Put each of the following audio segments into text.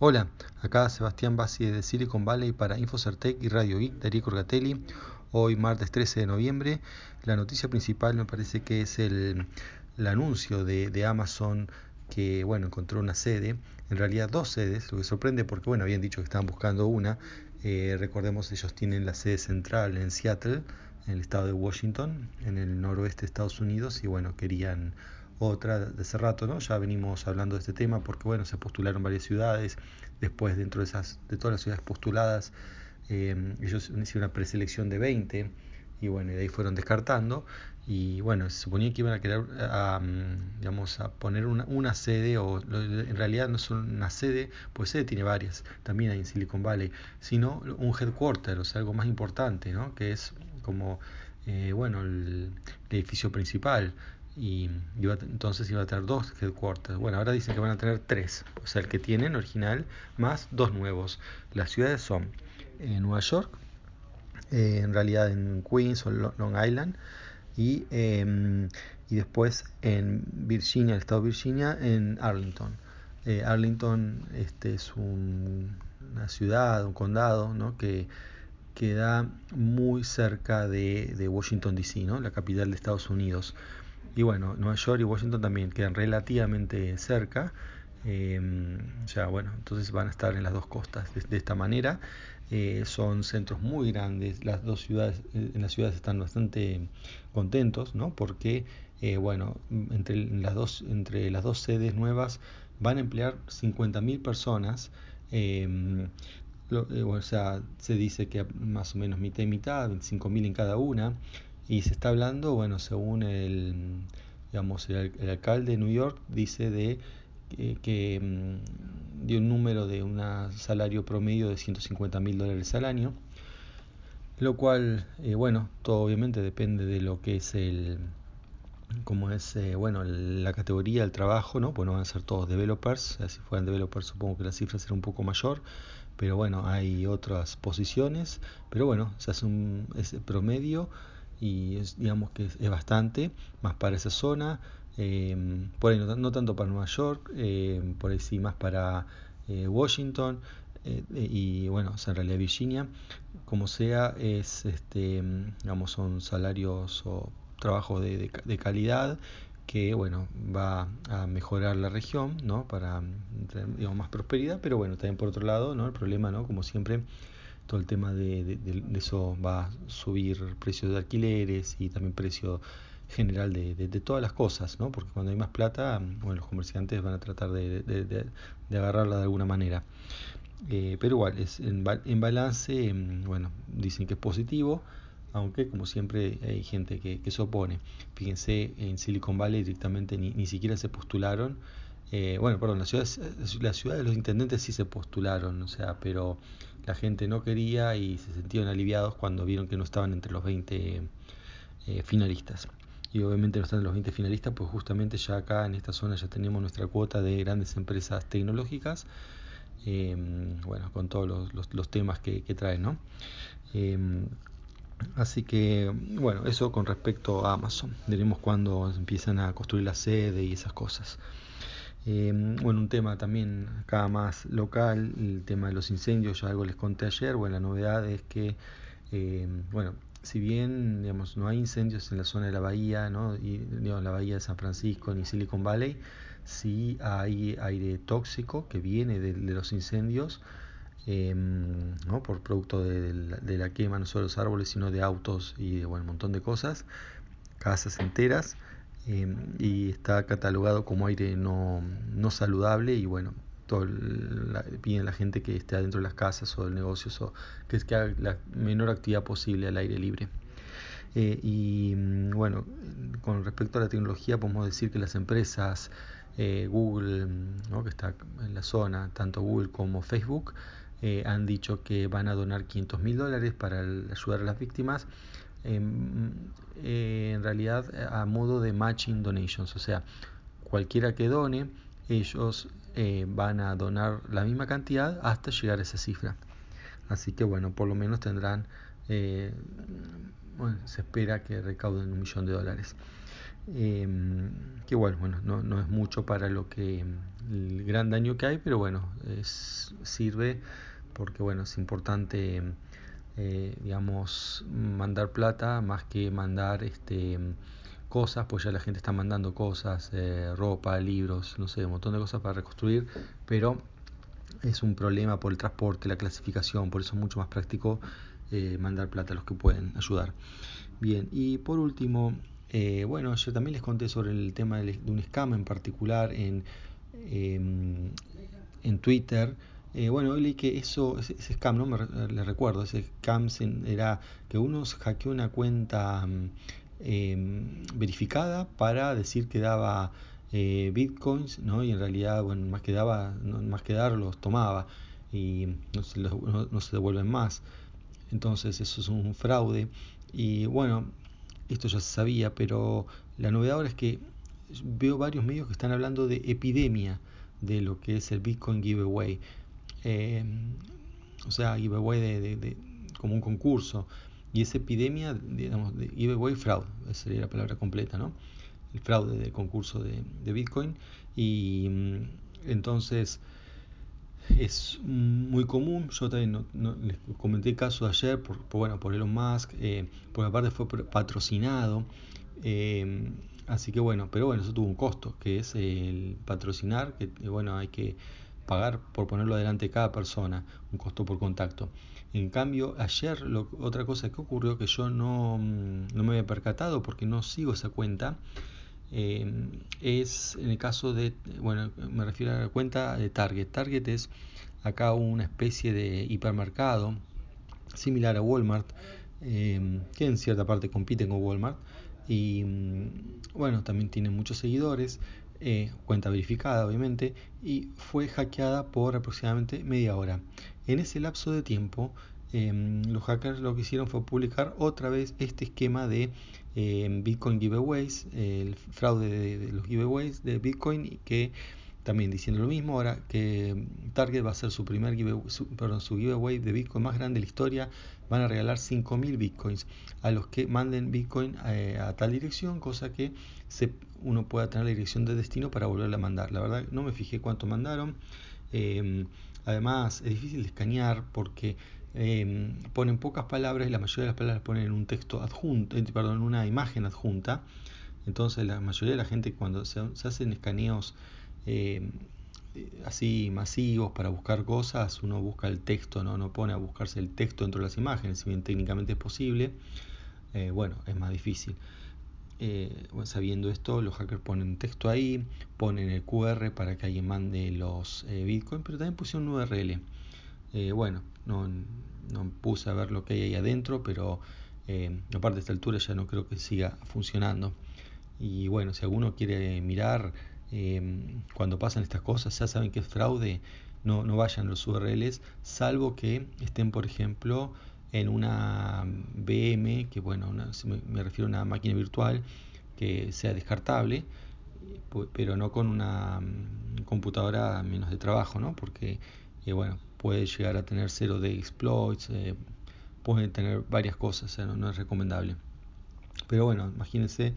Hola, acá Sebastián Bassi de Silicon Valley para Infocertec y Radio Geek, Darío Corgatelli. Hoy martes 13 de noviembre. La noticia principal me parece que es el, anuncio de, Amazon que bueno encontró una sede, en realidad dos sedes, lo que sorprende porque bueno habían dicho que estaban buscando una. Eh, recordemos ellos tienen la sede central en Seattle, en el estado de Washington, en el noroeste de Estados Unidos y bueno querían otra de hace rato, ¿no? Ya venimos hablando de este tema porque, bueno, se postularon varias ciudades, después dentro de, esas, de todas las ciudades postuladas, eh, ellos hicieron una preselección de 20 y bueno, de ahí fueron descartando y bueno, se suponía que iban a querer, a, digamos, a poner una, una, sede o en realidad no son una sede, pues sede tiene varias, también hay en Silicon Valley, sino un headquarter, o sea, algo más importante, ¿no? Que es como, eh, bueno, el edificio principal y entonces iba a tener dos headquarters. Bueno, ahora dicen que van a tener tres, o sea, el que tienen original más dos nuevos. Las ciudades son en Nueva York, eh, en realidad en Queens o Long Island, y, em, y después en Virginia, el estado de Virginia, en Arlington. Eh, Arlington este, es una ciudad, un condado, ¿no? que queda muy cerca de, Washington DC, ¿no? la capital de Estados Unidos. Y bueno, Nueva York y Washington también quedan relativamente cerca. Eh, ya bueno, entonces van a estar en las dos costas de, esta manera. Eh, son centros muy grandes. Las dos ciudades, eh, en las ciudades están bastante contentos, ¿no? Porque bueno, entre las dos, entre las dos sedes nuevas van a emplear 50.000 personas. O sea, se dice que más o menos mitad y mitad, 25.000 en cada una. Y se está hablando, bueno, según el, digamos, el, alcalde de New York dice de que, mm, dio un número de un salario promedio de 150 mil dólares al año, lo cual, eh, bueno, todo obviamente depende de lo que es el, como es, eh, bueno, la categoría del trabajo, ¿no? Pues no van a ser todos developers, si fueran developers supongo que la cifra será un poco mayor, pero bueno, hay otras posiciones, pero bueno, se hace un ese promedio y es, digamos que es, bastante, más para esa zona, em, por ahí no, tanto para Nueva York, em, por ahí sí más para eh, Washington eh, y bueno, en realidad Virginia, como sea, es este, digamos, son salarios o trabajo de, de, calidad que bueno va a mejorar la región no para digamos más prosperidad pero bueno también por otro lado no el problema no como siempre todo el tema de, eso va a subir precios de alquileres y también precio general de, todas las cosas, ¿no? Porque cuando hay más plata, bueno, los comerciantes van a tratar de, agarrarla de alguna manera. Eh, pero igual, es en, balance, mm, bueno, dicen que es positivo, aunque como siempre hay gente que, se opone. Fíjense, en Silicon Valley directamente ni, ni siquiera se postularon. Eh, bueno, perdón, las ciudades, la ciudad de los intendentes sí se postularon, o sea, pero la gente no quería y se sintieron aliviados cuando vieron que no estaban entre los 20 eh, finalistas. Y obviamente no están en los 20 finalistas, pues justamente ya acá en esta zona ya tenemos nuestra cuota de grandes empresas tecnológicas, em, bueno, con todos los, temas que, traen, ¿no? Así que, bueno, eso con respecto a Amazon. Veremos cuando empiezan a construir la sede y esas cosas. Em, bueno, un tema también acá más local, el tema de los incendios, ya algo les conté ayer, bueno, la novedad es que, em, bueno, si bien digamos, no hay incendios en la zona de la bahía, ¿no? y, digamos, la bahía de San Francisco ni Silicon Valley, sí hay aire tóxico que viene de, los incendios, em, ¿no? por producto de, la, quema no solo de los árboles, sino de autos y de bueno, un montón de cosas, casas enteras. Em, y está catalogado como aire no, no saludable y bueno, todo la, piden la gente que esté adentro de las casas o de negocios o que, que haga la menor actividad posible al aire libre. Eh, y mm, bueno, con respecto a la tecnología podemos decir que las empresas eh, Google, ¿no? que está en la zona, tanto Google como Facebook, eh, han dicho que van a donar 500 mil dólares para ayudar a las víctimas Em, eh, en realidad a modo de matching donations, o sea, cualquiera que done, ellos eh, van a donar la misma cantidad hasta llegar a esa cifra. Así que bueno, por lo menos tendrán, eh, bueno, se espera que recauden un millón de dólares. Em, que igual, bueno, no, no, es mucho para lo que el gran daño que hay, pero bueno, es, sirve porque bueno, es importante, eh, digamos, mandar plata más que mandar este cosas, pues ya la gente está mandando cosas, eh, ropa, libros, no sé, un montón de cosas para reconstruir, pero es un problema por el transporte, la clasificación, por eso es mucho más práctico eh, mandar plata a los que pueden ayudar. Bien, y por último, bueno, yo también les conté sobre el tema de un scam en particular en, em, en Twitter. Eh, bueno, leí que eso, ese, scam, no me le recuerdo, ese scam era que uno hackeó una cuenta em, verificada para decir que daba eh, bitcoins, ¿no? Y en realidad, bueno, más que daba, más que dar los tomaba y no se, no se devuelven más. Entonces eso es un fraude. Y bueno, esto ya se sabía, pero la novedad ahora es que veo varios medios que están hablando de epidemia de lo que es el Bitcoin Giveaway. Eh, o sea, giveaway de, como un concurso. Y esa epidemia, digamos, de giveaway fraud, sería la palabra completa, ¿no? El fraude del concurso de, de Bitcoin. Y mm, entonces es muy común. Yo también no, les comenté el caso de ayer por, bueno, por Elon Musk, eh, porque aparte fue patrocinado. Eh, así que bueno, pero bueno, eso tuvo un costo, que es el patrocinar, que bueno, hay que pagar por ponerlo delante de cada persona, un costo por contacto. En cambio, ayer otra cosa que ocurrió que yo no, no me había percatado porque no sigo esa cuenta, eh, es en el caso de, bueno, me refiero a la cuenta de Target. Target es acá una especie de hipermercado similar a Walmart, eh, que en cierta parte compite con Walmart. Y mm, bueno, también tiene muchos seguidores, eh, cuenta verificada obviamente, y fue hackeada por aproximadamente media hora. En ese lapso de tiempo, los hackers lo que hicieron fue publicar otra vez este esquema de Bitcoin giveaways, el fraude de, los giveaways de Bitcoin, que también diciendo lo mismo, ahora que Target va a ser su primer giveaway, perdón, su giveaway de Bitcoin más grande de la historia, van a regalar 5.000 Bitcoins a los que manden Bitcoin eh, a, tal dirección, cosa que se, uno pueda tener la dirección de destino para volverla a mandar. La verdad no me fijé cuánto mandaron. Em, además es difícil de escanear porque Em, ponen pocas palabras y la mayoría de las palabras ponen un texto adjunto, perdón, una imagen adjunta. Entonces la mayoría de la gente cuando se, hacen escaneos em, así masivos para buscar cosas, uno busca el texto, ¿no? no pone a buscarse el texto dentro de las imágenes, si bien técnicamente es posible, eh, bueno, es más difícil. Eh, sabiendo esto, los hackers ponen texto ahí, ponen el QR para que alguien mande los bitcoins, pero también pusieron un URL. bueno, no, no puse a ver lo que hay ahí adentro, pero eh, aparte de esta altura ya no creo que siga funcionando. Y bueno, si alguno quiere mirar eh, cuando pasan estas cosas, ya saben que es fraude, no, no vayan los URLs, salvo que estén, por ejemplo, en una VM, que bueno, me, refiero a una máquina virtual que sea descartable, pero no con una mm, computadora menos de trabajo, ¿no? Porque, eh, bueno, puede llegar a tener cero de exploits, eh, puede tener varias cosas, no, es recomendable. Pero bueno, imagínense,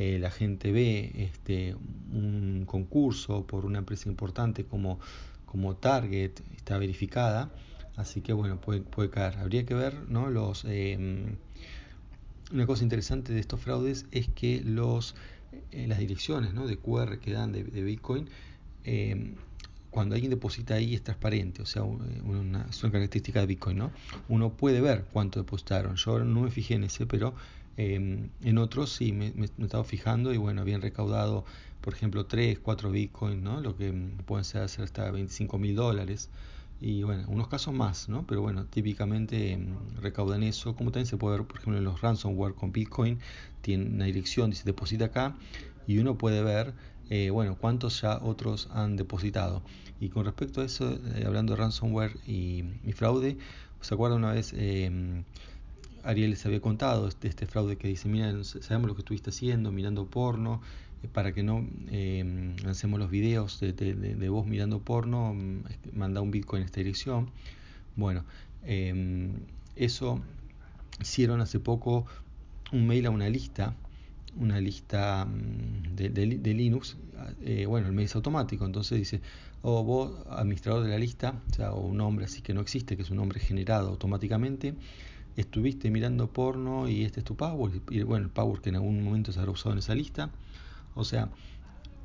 eh, la gente ve este, un concurso por una empresa importante como, como Target, está verificada, así que bueno, puede, puede caer. Habría que ver, ¿no? Los, em, una cosa interesante de estos fraudes es que los, eh, las direcciones ¿no? de QR que dan de, Bitcoin em, cuando alguien deposita ahí es transparente, o sea, una, es una característica de Bitcoin, ¿no? Uno puede ver cuánto depositaron. Yo no me fijé en ese, pero em, en otros sí me, me, he estado fijando y bueno, habían recaudado, por ejemplo, 3, 4 Bitcoin, ¿no? Lo que pueden ser hasta 25 mil dólares. Y bueno, unos casos más, ¿no? Pero bueno, típicamente em, recaudan eso. Como también se puede ver, por ejemplo, en los ransomware con Bitcoin, tienen una dirección, dice deposita acá, y uno puede ver eh, bueno, cuántos ya otros han depositado. Y con respecto a eso, eh, hablando de ransomware y, fraude, ¿se acuerdan una vez? Eh, Ariel les había contado de este, este, fraude que dice, mira, sabemos lo que estuviste haciendo, mirando porno, para que no lancemos los videos de, de, vos mirando porno, mm, manda un bitcoin en esta dirección. Bueno, eso hicieron hace poco un mail a una lista una lista mm, de, Linux, eh, bueno, el mail es automático, entonces dice, o oh, vos, administrador de la lista, o sea, o un nombre así que no existe, que es un nombre generado automáticamente, estuviste mirando porno y este es tu password, y bueno, el password que en algún momento se habrá usado en esa lista, o sea,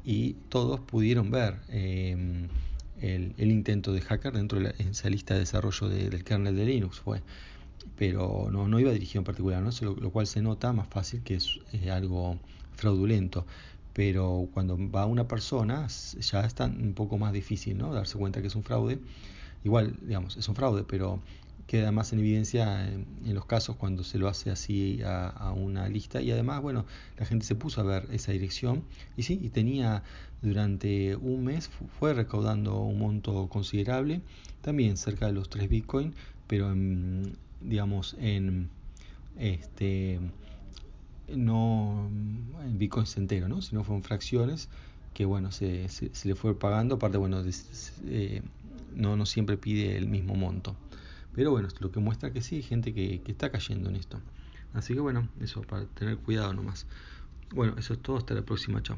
y todos pudieron ver em, el, intento de hacker dentro de esa lista de desarrollo del kernel de Linux fue pero no, no iba dirigido en particular, ¿no? lo, cual se nota más fácil que es algo fraudulento. Pero cuando va una persona ya es un poco más difícil ¿no? darse cuenta que es un fraude. Igual, digamos, es un fraude, pero queda más en evidencia en, los casos cuando se lo hace así a, una lista y además bueno la gente se puso a ver esa dirección y sí y tenía durante un mes fue recaudando un monto considerable también cerca de los 3 bitcoin pero en, digamos, en este no en bitcoins entero, ¿no? sino fueron fracciones que bueno se, se, le fue pagando, aparte bueno eh, no, no siempre pide el mismo monto. Pero bueno, lo que muestra que sí hay gente que, que está cayendo en esto. Así que bueno, eso para tener cuidado nomás. Bueno, eso es todo, hasta la próxima, chao.